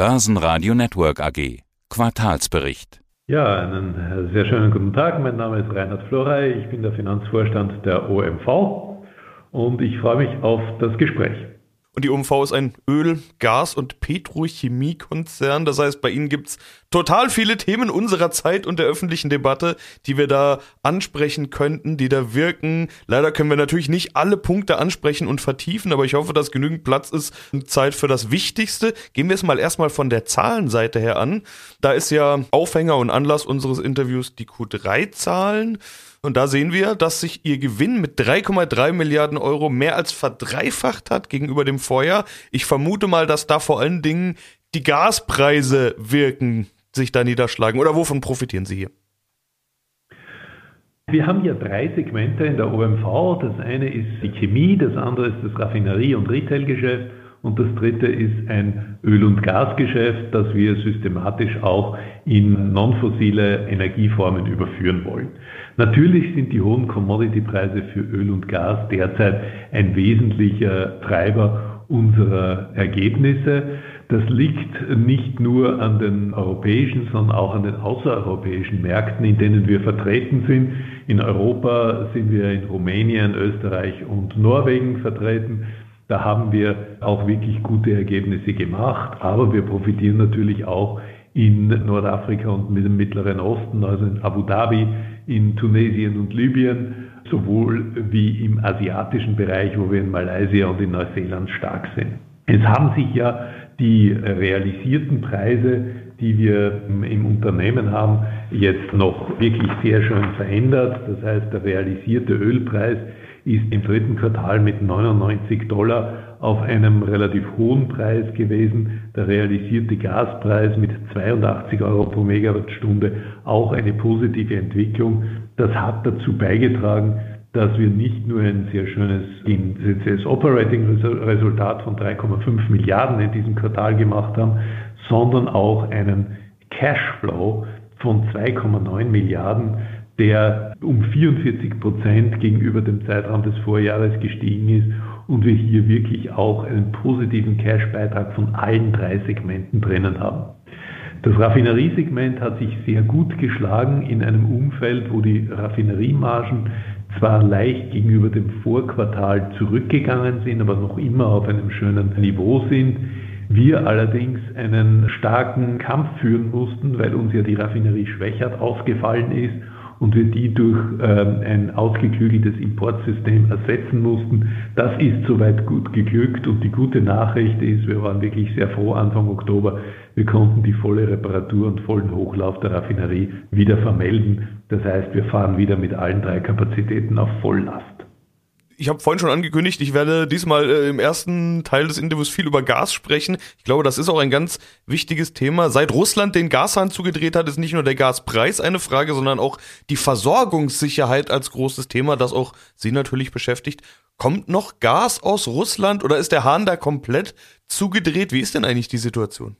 Börsenradio Network AG. Quartalsbericht. Ja, einen sehr schönen guten Tag. Mein Name ist Reinhard Florey. Ich bin der Finanzvorstand der OMV und ich freue mich auf das Gespräch. Und die OMV ist ein Öl-, Gas- und Petrochemiekonzern. Das heißt, bei Ihnen gibt es total viele Themen unserer Zeit und der öffentlichen Debatte, die wir da ansprechen könnten, die da wirken. Leider können wir natürlich nicht alle Punkte ansprechen und vertiefen, aber ich hoffe, dass genügend Platz ist und Zeit für das Wichtigste. Gehen wir es mal erstmal von der Zahlenseite her an. Da ist ja Aufhänger und Anlass unseres Interviews die Q3-Zahlen. Und da sehen wir, dass sich ihr Gewinn mit 3,3 Milliarden Euro mehr als verdreifacht hat gegenüber dem Vorjahr. Ich vermute mal, dass da vor allen Dingen die Gaspreise wirken, sich da niederschlagen. Oder wovon profitieren Sie hier? Wir haben hier drei Segmente in der OMV. Das eine ist die Chemie, das andere ist das Raffinerie- und Retailgeschäft und das dritte ist ein Öl- und Gasgeschäft, das wir systematisch auch in non-fossile Energieformen überführen wollen. Natürlich sind die hohen Commodity-Preise für Öl und Gas derzeit ein wesentlicher Treiber unserer Ergebnisse. Das liegt nicht nur an den europäischen, sondern auch an den außereuropäischen Märkten, in denen wir vertreten sind. In Europa sind wir in Rumänien, Österreich und Norwegen vertreten. Da haben wir auch wirklich gute Ergebnisse gemacht, aber wir profitieren natürlich auch in Nordafrika und dem Mittleren Osten, also in Abu Dhabi, in Tunesien und Libyen, sowohl wie im asiatischen Bereich, wo wir in Malaysia und in Neuseeland stark sind. Es haben sich ja die realisierten Preise, die wir im Unternehmen haben, jetzt noch wirklich sehr schön verändert. Das heißt, der realisierte Ölpreis ist im dritten Quartal mit 99 Dollar auf einem relativ hohen Preis gewesen. Der realisierte Gaspreis mit 82 Euro pro Megawattstunde auch eine positive Entwicklung. Das hat dazu beigetragen, dass wir nicht nur ein sehr schönes CCS Operating Resultat von 3,5 Milliarden in diesem Quartal gemacht haben, sondern auch einen Cashflow von 2,9 Milliarden, der um 44 Prozent gegenüber dem Zeitraum des Vorjahres gestiegen ist und wir hier wirklich auch einen positiven Cash-Beitrag von allen drei Segmenten drinnen haben. Das Raffineriesegment hat sich sehr gut geschlagen in einem Umfeld, wo die Raffineriemargen zwar leicht gegenüber dem Vorquartal zurückgegangen sind, aber noch immer auf einem schönen Niveau sind. Wir allerdings einen starken Kampf führen mussten, weil uns ja die Raffinerie Schwächert ausgefallen ist und wir die durch ähm, ein ausgeklügeltes Importsystem ersetzen mussten. Das ist soweit gut geglückt und die gute Nachricht ist, wir waren wirklich sehr froh Anfang Oktober, wir konnten die volle Reparatur und vollen Hochlauf der Raffinerie wieder vermelden. Das heißt, wir fahren wieder mit allen drei Kapazitäten auf Volllast ich habe vorhin schon angekündigt, ich werde diesmal äh, im ersten Teil des Interviews viel über Gas sprechen. Ich glaube, das ist auch ein ganz wichtiges Thema. Seit Russland den Gashahn zugedreht hat, ist nicht nur der Gaspreis eine Frage, sondern auch die Versorgungssicherheit als großes Thema, das auch Sie natürlich beschäftigt. Kommt noch Gas aus Russland oder ist der Hahn da komplett zugedreht? Wie ist denn eigentlich die Situation?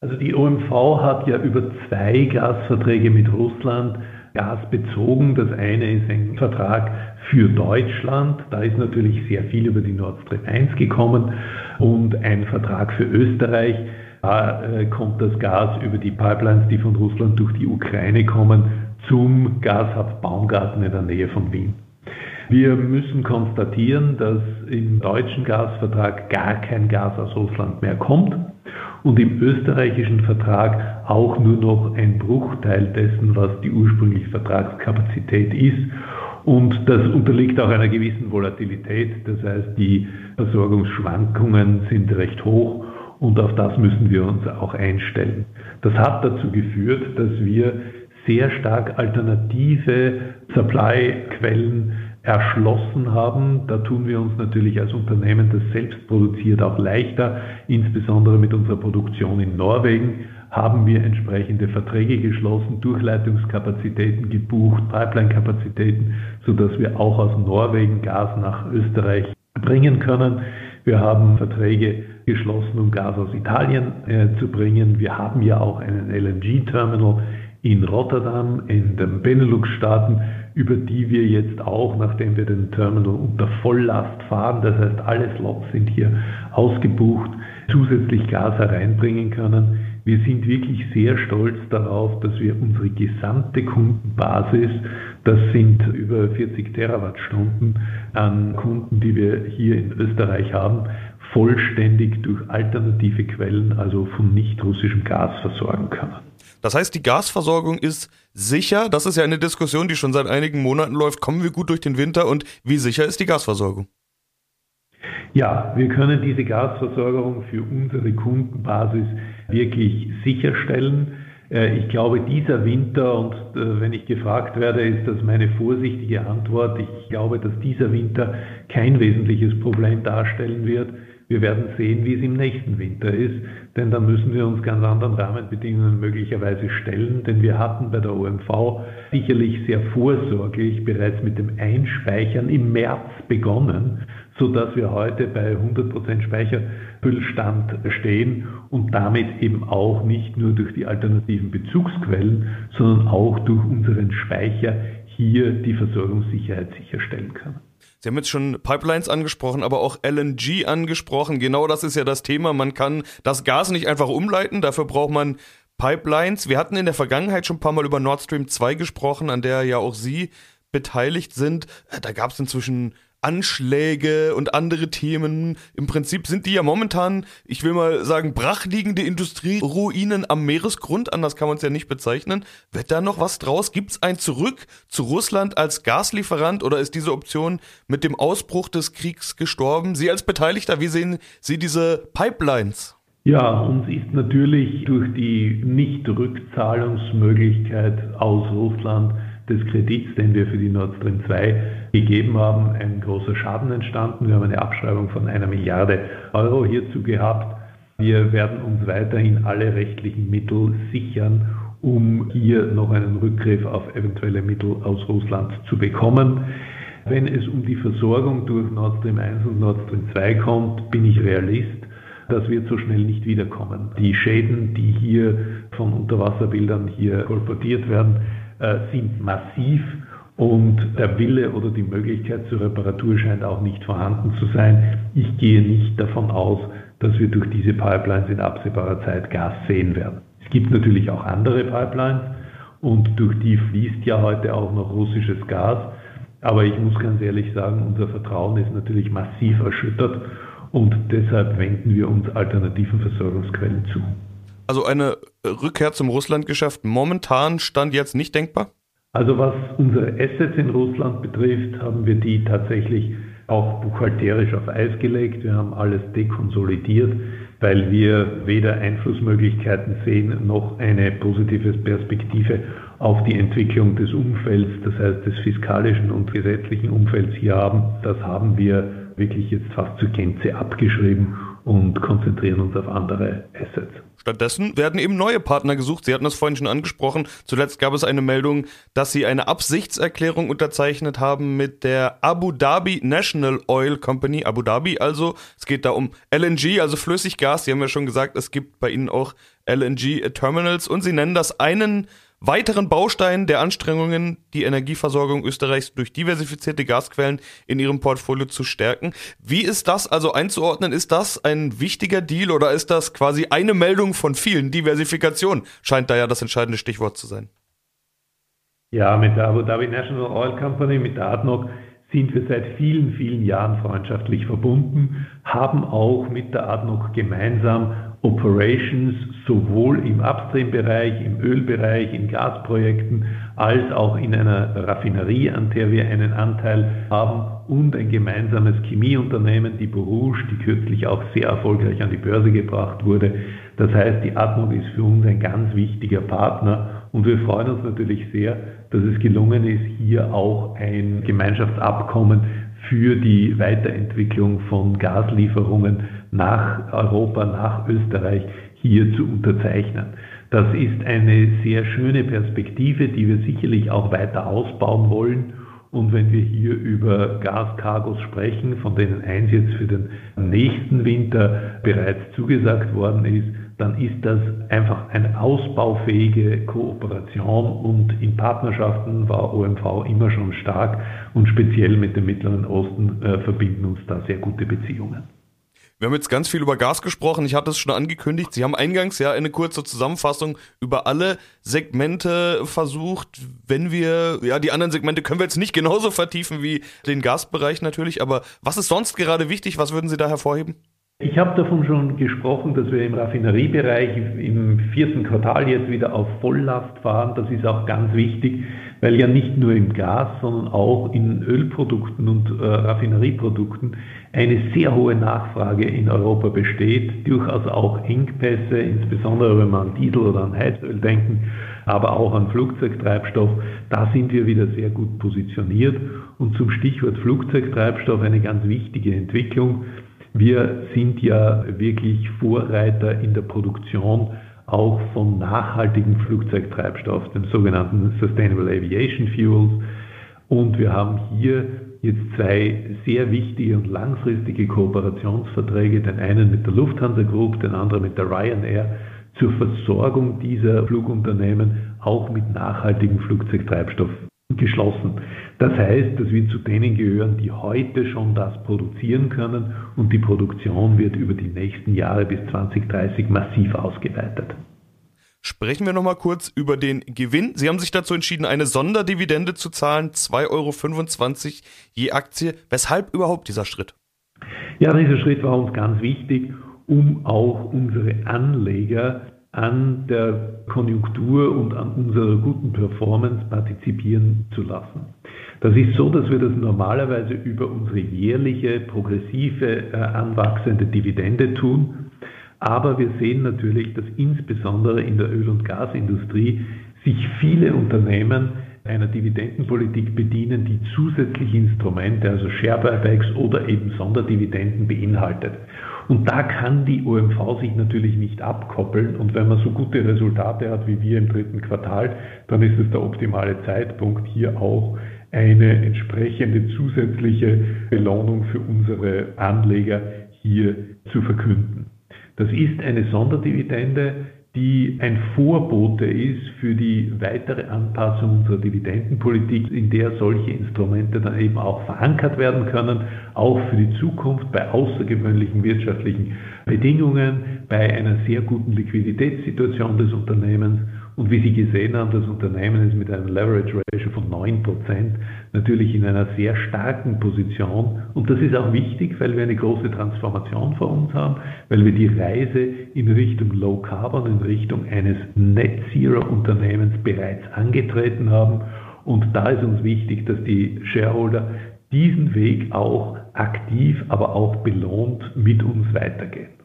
Also die OMV hat ja über zwei Gasverträge mit Russland Gas bezogen. Das eine ist ein Vertrag für Deutschland. Da ist natürlich sehr viel über die Nord Stream 1 gekommen und ein Vertrag für Österreich. Da äh, kommt das Gas über die Pipelines, die von Russland durch die Ukraine kommen, zum Gashub Baumgarten in der Nähe von Wien. Wir müssen konstatieren, dass im deutschen Gasvertrag gar kein Gas aus Russland mehr kommt und im österreichischen Vertrag auch nur noch ein Bruchteil dessen, was die ursprüngliche Vertragskapazität ist. Und das unterliegt auch einer gewissen Volatilität. Das heißt, die Versorgungsschwankungen sind recht hoch und auf das müssen wir uns auch einstellen. Das hat dazu geführt, dass wir sehr stark alternative Supply-Quellen erschlossen haben. Da tun wir uns natürlich als Unternehmen, das selbst produziert, auch leichter. Insbesondere mit unserer Produktion in Norwegen haben wir entsprechende Verträge geschlossen, Durchleitungskapazitäten gebucht, Pipeline-Kapazitäten, sodass wir auch aus Norwegen Gas nach Österreich bringen können. Wir haben Verträge geschlossen, um Gas aus Italien äh, zu bringen. Wir haben ja auch einen LNG-Terminal in Rotterdam, in den Benelux-Staaten, über die wir jetzt auch, nachdem wir den Terminal unter Volllast fahren, das heißt alle Slots sind hier ausgebucht, zusätzlich Gas hereinbringen können. Wir sind wirklich sehr stolz darauf, dass wir unsere gesamte Kundenbasis, das sind über 40 Terawattstunden an Kunden, die wir hier in Österreich haben, vollständig durch alternative Quellen, also von nicht russischem Gas versorgen können. Das heißt, die Gasversorgung ist sicher. Das ist ja eine Diskussion, die schon seit einigen Monaten läuft. Kommen wir gut durch den Winter und wie sicher ist die Gasversorgung? Ja, wir können diese Gasversorgung für unsere Kundenbasis wirklich sicherstellen. Äh, ich glaube, dieser Winter, und äh, wenn ich gefragt werde, ist das meine vorsichtige Antwort, ich glaube, dass dieser Winter kein wesentliches Problem darstellen wird. Wir werden sehen, wie es im nächsten Winter ist, denn dann müssen wir uns ganz anderen Rahmenbedingungen möglicherweise stellen, denn wir hatten bei der OMV sicherlich sehr vorsorglich bereits mit dem Einspeichern im März begonnen so dass wir heute bei 100% Speicherfüllstand stehen und damit eben auch nicht nur durch die alternativen Bezugsquellen, sondern auch durch unseren Speicher hier die Versorgungssicherheit sicherstellen können. Sie haben jetzt schon Pipelines angesprochen, aber auch LNG angesprochen. Genau das ist ja das Thema. Man kann das Gas nicht einfach umleiten, dafür braucht man Pipelines. Wir hatten in der Vergangenheit schon ein paar Mal über Nord Stream 2 gesprochen, an der ja auch Sie beteiligt sind. Da gab es inzwischen Anschläge und andere Themen. Im Prinzip sind die ja momentan, ich will mal sagen, brachliegende Industrieruinen am Meeresgrund, anders kann man es ja nicht bezeichnen. Wird da noch was draus? Gibt es ein Zurück zu Russland als Gaslieferant oder ist diese Option mit dem Ausbruch des Kriegs gestorben? Sie als Beteiligter, wie sehen Sie diese Pipelines? Ja, uns ist natürlich durch die Nicht-Rückzahlungsmöglichkeit aus Russland des Kredits, den wir für die Nord Stream 2 gegeben haben, ein großer Schaden entstanden. Wir haben eine Abschreibung von einer Milliarde Euro hierzu gehabt. Wir werden uns weiterhin alle rechtlichen Mittel sichern, um hier noch einen Rückgriff auf eventuelle Mittel aus Russland zu bekommen. Wenn es um die Versorgung durch Nord Stream 1 und Nord Stream 2 kommt, bin ich Realist. Das wird so schnell nicht wiederkommen. Die Schäden, die hier von Unterwasserbildern hier kolportiert werden, sind massiv und der Wille oder die Möglichkeit zur Reparatur scheint auch nicht vorhanden zu sein. Ich gehe nicht davon aus, dass wir durch diese Pipelines in absehbarer Zeit Gas sehen werden. Es gibt natürlich auch andere Pipelines und durch die fließt ja heute auch noch russisches Gas. Aber ich muss ganz ehrlich sagen, unser Vertrauen ist natürlich massiv erschüttert und deshalb wenden wir uns alternativen Versorgungsquellen zu. Also eine Rückkehr zum Russlandgeschäft momentan stand jetzt nicht denkbar? Also was unsere Assets in Russland betrifft, haben wir die tatsächlich auch buchhalterisch auf Eis gelegt. Wir haben alles dekonsolidiert, weil wir weder Einflussmöglichkeiten sehen noch eine positive Perspektive auf die Entwicklung des Umfelds, das heißt des fiskalischen und gesetzlichen Umfelds hier haben. Das haben wir wirklich jetzt fast zur Gänze abgeschrieben und konzentrieren uns auf andere Assets. Stattdessen werden eben neue Partner gesucht. Sie hatten das vorhin schon angesprochen. Zuletzt gab es eine Meldung, dass Sie eine Absichtserklärung unterzeichnet haben mit der Abu Dhabi National Oil Company. Abu Dhabi also. Es geht da um LNG, also Flüssiggas. Sie haben ja schon gesagt, es gibt bei Ihnen auch LNG-Terminals und Sie nennen das einen weiteren Baustein der Anstrengungen, die Energieversorgung Österreichs durch diversifizierte Gasquellen in ihrem Portfolio zu stärken. Wie ist das also einzuordnen? Ist das ein wichtiger Deal oder ist das quasi eine Meldung von vielen? Diversifikation scheint da ja das entscheidende Stichwort zu sein. Ja, mit der Abu Dhabi National Oil Company, mit der ADNOC, sind wir seit vielen, vielen Jahren freundschaftlich verbunden, haben auch mit der ADNOC gemeinsam Operations sowohl im Upstream-Bereich, im Ölbereich, in Gasprojekten als auch in einer Raffinerie, an der wir einen Anteil haben und ein gemeinsames Chemieunternehmen, die Borouge, die kürzlich auch sehr erfolgreich an die Börse gebracht wurde. Das heißt, die Atmung ist für uns ein ganz wichtiger Partner und wir freuen uns natürlich sehr, dass es gelungen ist, hier auch ein Gemeinschaftsabkommen für die Weiterentwicklung von Gaslieferungen nach Europa, nach Österreich hier zu unterzeichnen. Das ist eine sehr schöne Perspektive, die wir sicherlich auch weiter ausbauen wollen. Und wenn wir hier über Gaskargos sprechen, von denen eins jetzt für den nächsten Winter bereits zugesagt worden ist, dann ist das einfach eine ausbaufähige Kooperation und in Partnerschaften war OMV immer schon stark und speziell mit dem Mittleren Osten äh, verbinden uns da sehr gute Beziehungen. Wir haben jetzt ganz viel über Gas gesprochen. Ich hatte es schon angekündigt. Sie haben eingangs ja eine kurze Zusammenfassung über alle Segmente versucht. Wenn wir, ja, die anderen Segmente können wir jetzt nicht genauso vertiefen wie den Gasbereich natürlich. Aber was ist sonst gerade wichtig? Was würden Sie da hervorheben? Ich habe davon schon gesprochen, dass wir im Raffineriebereich im vierten Quartal jetzt wieder auf Volllast fahren. Das ist auch ganz wichtig, weil ja nicht nur im Gas, sondern auch in Ölprodukten und äh, Raffinerieprodukten eine sehr hohe Nachfrage in Europa besteht, durchaus auch Engpässe, insbesondere wenn wir an Diesel oder an Heizöl denken, aber auch an Flugzeugtreibstoff. Da sind wir wieder sehr gut positioniert. Und zum Stichwort Flugzeugtreibstoff eine ganz wichtige Entwicklung. Wir sind ja wirklich Vorreiter in der Produktion auch von nachhaltigem Flugzeugtreibstoff, dem sogenannten Sustainable Aviation Fuels. Und wir haben hier jetzt zwei sehr wichtige und langfristige Kooperationsverträge, den einen mit der Lufthansa Group, den anderen mit der Ryanair, zur Versorgung dieser Flugunternehmen auch mit nachhaltigem Flugzeugtreibstoff geschlossen. Das heißt, dass wir zu denen gehören, die heute schon das produzieren können und die Produktion wird über die nächsten Jahre bis 2030 massiv ausgeweitet. Sprechen wir nochmal kurz über den Gewinn. Sie haben sich dazu entschieden, eine Sonderdividende zu zahlen, 2,25 Euro je Aktie. Weshalb überhaupt dieser Schritt? Ja, dieser Schritt war uns ganz wichtig, um auch unsere Anleger an der Konjunktur und an unserer guten Performance partizipieren zu lassen. Das ist so, dass wir das normalerweise über unsere jährliche progressive äh, anwachsende Dividende tun. Aber wir sehen natürlich, dass insbesondere in der Öl- und Gasindustrie sich viele Unternehmen einer Dividendenpolitik bedienen, die zusätzliche Instrumente, also Share Buybacks oder eben Sonderdividenden beinhaltet. Und da kann die OMV sich natürlich nicht abkoppeln. Und wenn man so gute Resultate hat wie wir im dritten Quartal, dann ist es der optimale Zeitpunkt, hier auch eine entsprechende zusätzliche Belohnung für unsere Anleger hier zu verkünden. Das ist eine Sonderdividende, die ein Vorbote ist für die weitere Anpassung unserer Dividendenpolitik, in der solche Instrumente dann eben auch verankert werden können, auch für die Zukunft bei außergewöhnlichen wirtschaftlichen Bedingungen, bei einer sehr guten Liquiditätssituation des Unternehmens und wie Sie gesehen haben, das Unternehmen ist mit einem Leverage Ratio von 9% natürlich in einer sehr starken Position. Und das ist auch wichtig, weil wir eine große Transformation vor uns haben, weil wir die Reise in Richtung Low Carbon, in Richtung eines Net Zero Unternehmens bereits angetreten haben. Und da ist uns wichtig, dass die Shareholder diesen Weg auch aktiv, aber auch belohnt mit uns weitergehen.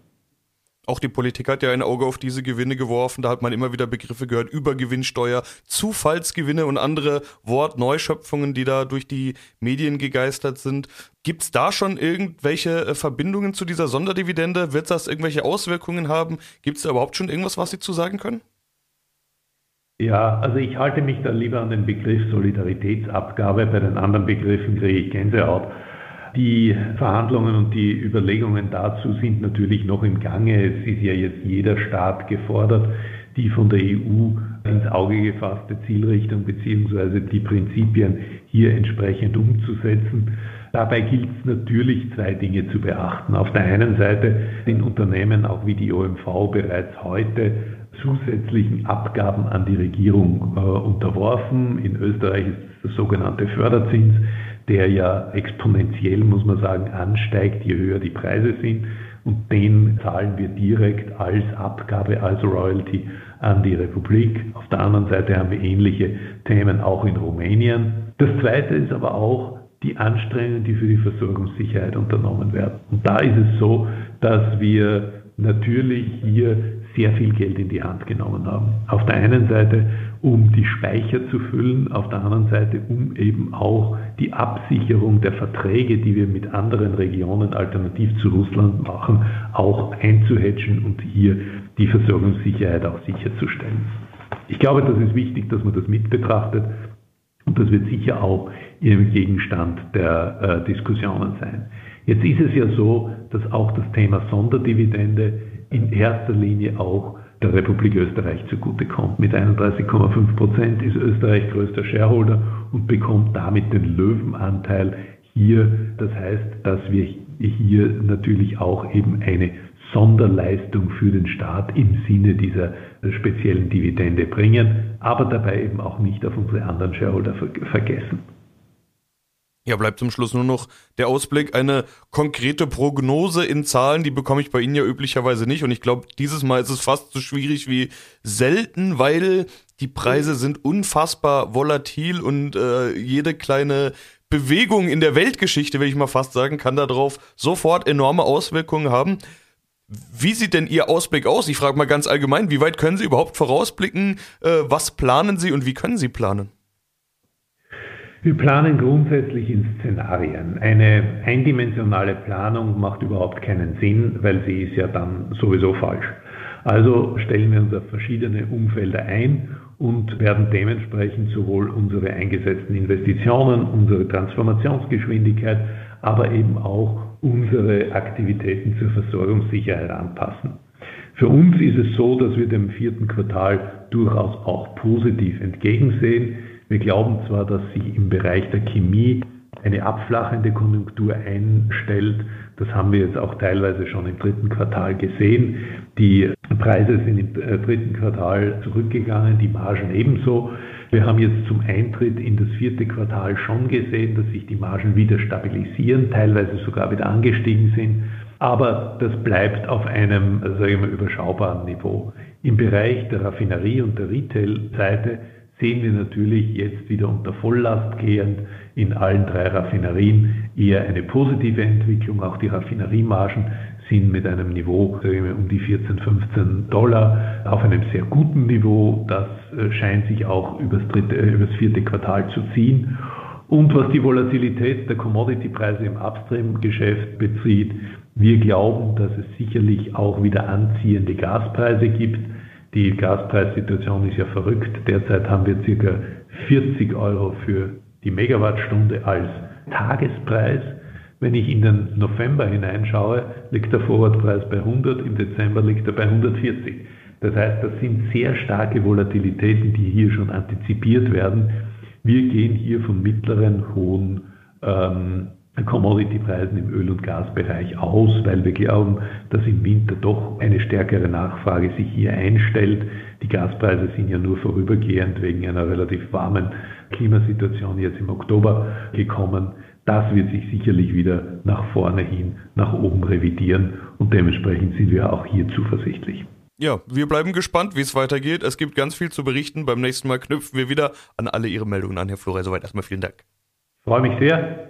Auch die Politik hat ja ein Auge auf diese Gewinne geworfen. Da hat man immer wieder Begriffe gehört, Übergewinnsteuer, Zufallsgewinne und andere Wortneuschöpfungen, die da durch die Medien gegeistert sind. Gibt es da schon irgendwelche äh, Verbindungen zu dieser Sonderdividende? Wird das irgendwelche Auswirkungen haben? Gibt es da überhaupt schon irgendwas, was Sie zu sagen können? Ja, also ich halte mich da lieber an den Begriff Solidaritätsabgabe. Bei den anderen Begriffen kriege ich Gänsehaut. Die Verhandlungen und die Überlegungen dazu sind natürlich noch im Gange. Es ist ja jetzt jeder Staat gefordert, die von der EU ins Auge gefasste Zielrichtung bzw. die Prinzipien hier entsprechend umzusetzen. Dabei gilt es natürlich zwei Dinge zu beachten. Auf der einen Seite sind Unternehmen auch wie die OMV bereits heute zusätzlichen Abgaben an die Regierung äh, unterworfen. In Österreich ist der sogenannte Förderzins der ja exponentiell, muss man sagen, ansteigt, je höher die Preise sind. Und den zahlen wir direkt als Abgabe, als Royalty an die Republik. Auf der anderen Seite haben wir ähnliche Themen auch in Rumänien. Das Zweite ist aber auch die Anstrengungen, die für die Versorgungssicherheit unternommen werden. Und da ist es so, dass wir natürlich hier sehr viel Geld in die Hand genommen haben. Auf der einen Seite, um die Speicher zu füllen, auf der anderen Seite, um eben auch die Absicherung der Verträge, die wir mit anderen Regionen alternativ zu Russland machen, auch einzuhatchen und hier die Versorgungssicherheit auch sicherzustellen. Ich glaube, das ist wichtig, dass man das mit betrachtet und das wird sicher auch im Gegenstand der äh, Diskussionen sein. Jetzt ist es ja so, dass auch das Thema Sonderdividende in erster Linie auch der Republik Österreich zugutekommt. Mit 31,5 Prozent ist Österreich größter Shareholder und bekommt damit den Löwenanteil hier. Das heißt, dass wir hier natürlich auch eben eine Sonderleistung für den Staat im Sinne dieser speziellen Dividende bringen, aber dabei eben auch nicht auf unsere anderen Shareholder vergessen. Ja, bleibt zum Schluss nur noch der Ausblick. Eine konkrete Prognose in Zahlen, die bekomme ich bei Ihnen ja üblicherweise nicht. Und ich glaube, dieses Mal ist es fast so schwierig wie selten, weil die Preise sind unfassbar volatil und äh, jede kleine Bewegung in der Weltgeschichte, will ich mal fast sagen, kann darauf sofort enorme Auswirkungen haben. Wie sieht denn Ihr Ausblick aus? Ich frage mal ganz allgemein, wie weit können Sie überhaupt vorausblicken? Äh, was planen Sie und wie können Sie planen? Wir planen grundsätzlich in Szenarien. Eine eindimensionale Planung macht überhaupt keinen Sinn, weil sie ist ja dann sowieso falsch. Also stellen wir uns auf verschiedene Umfelder ein und werden dementsprechend sowohl unsere eingesetzten Investitionen, unsere Transformationsgeschwindigkeit, aber eben auch unsere Aktivitäten zur Versorgungssicherheit anpassen. Für uns ist es so, dass wir dem vierten Quartal durchaus auch positiv entgegensehen. Wir glauben zwar, dass sich im Bereich der Chemie eine abflachende Konjunktur einstellt. Das haben wir jetzt auch teilweise schon im dritten Quartal gesehen. Die Preise sind im äh, dritten Quartal zurückgegangen, die Margen ebenso. Wir haben jetzt zum Eintritt in das vierte Quartal schon gesehen, dass sich die Margen wieder stabilisieren, teilweise sogar wieder angestiegen sind. Aber das bleibt auf einem, sage ich mal, überschaubaren Niveau. Im Bereich der Raffinerie und der Retail-Seite sehen wir natürlich jetzt wieder unter Volllast gehend in allen drei Raffinerien eher eine positive Entwicklung. Auch die Raffineriemargen sind mit einem Niveau um die 14, 15 Dollar auf einem sehr guten Niveau. Das äh, scheint sich auch übers, dritte, äh, übers vierte Quartal zu ziehen. Und was die Volatilität der Commodity-Preise im Upstream-Geschäft bezieht, wir glauben, dass es sicherlich auch wieder anziehende Gaspreise gibt. Die Gaspreissituation ist ja verrückt. Derzeit haben wir ca. 40 Euro für die Megawattstunde als Tagespreis. Wenn ich in den November hineinschaue, liegt der Vorratpreis bei 100, im Dezember liegt er bei 140. Das heißt, das sind sehr starke Volatilitäten, die hier schon antizipiert werden. Wir gehen hier von mittleren, hohen ähm, Commodity-Preisen im Öl- und Gasbereich aus, weil wir glauben, dass im Winter doch eine stärkere Nachfrage sich hier einstellt. Die Gaspreise sind ja nur vorübergehend wegen einer relativ warmen Klimasituation jetzt im Oktober gekommen. Das wird sich sicherlich wieder nach vorne hin, nach oben revidieren und dementsprechend sind wir auch hier zuversichtlich. Ja, wir bleiben gespannt, wie es weitergeht. Es gibt ganz viel zu berichten. Beim nächsten Mal knüpfen wir wieder an alle Ihre Meldungen an, Herr Flore. Soweit erstmal vielen Dank. freue mich sehr.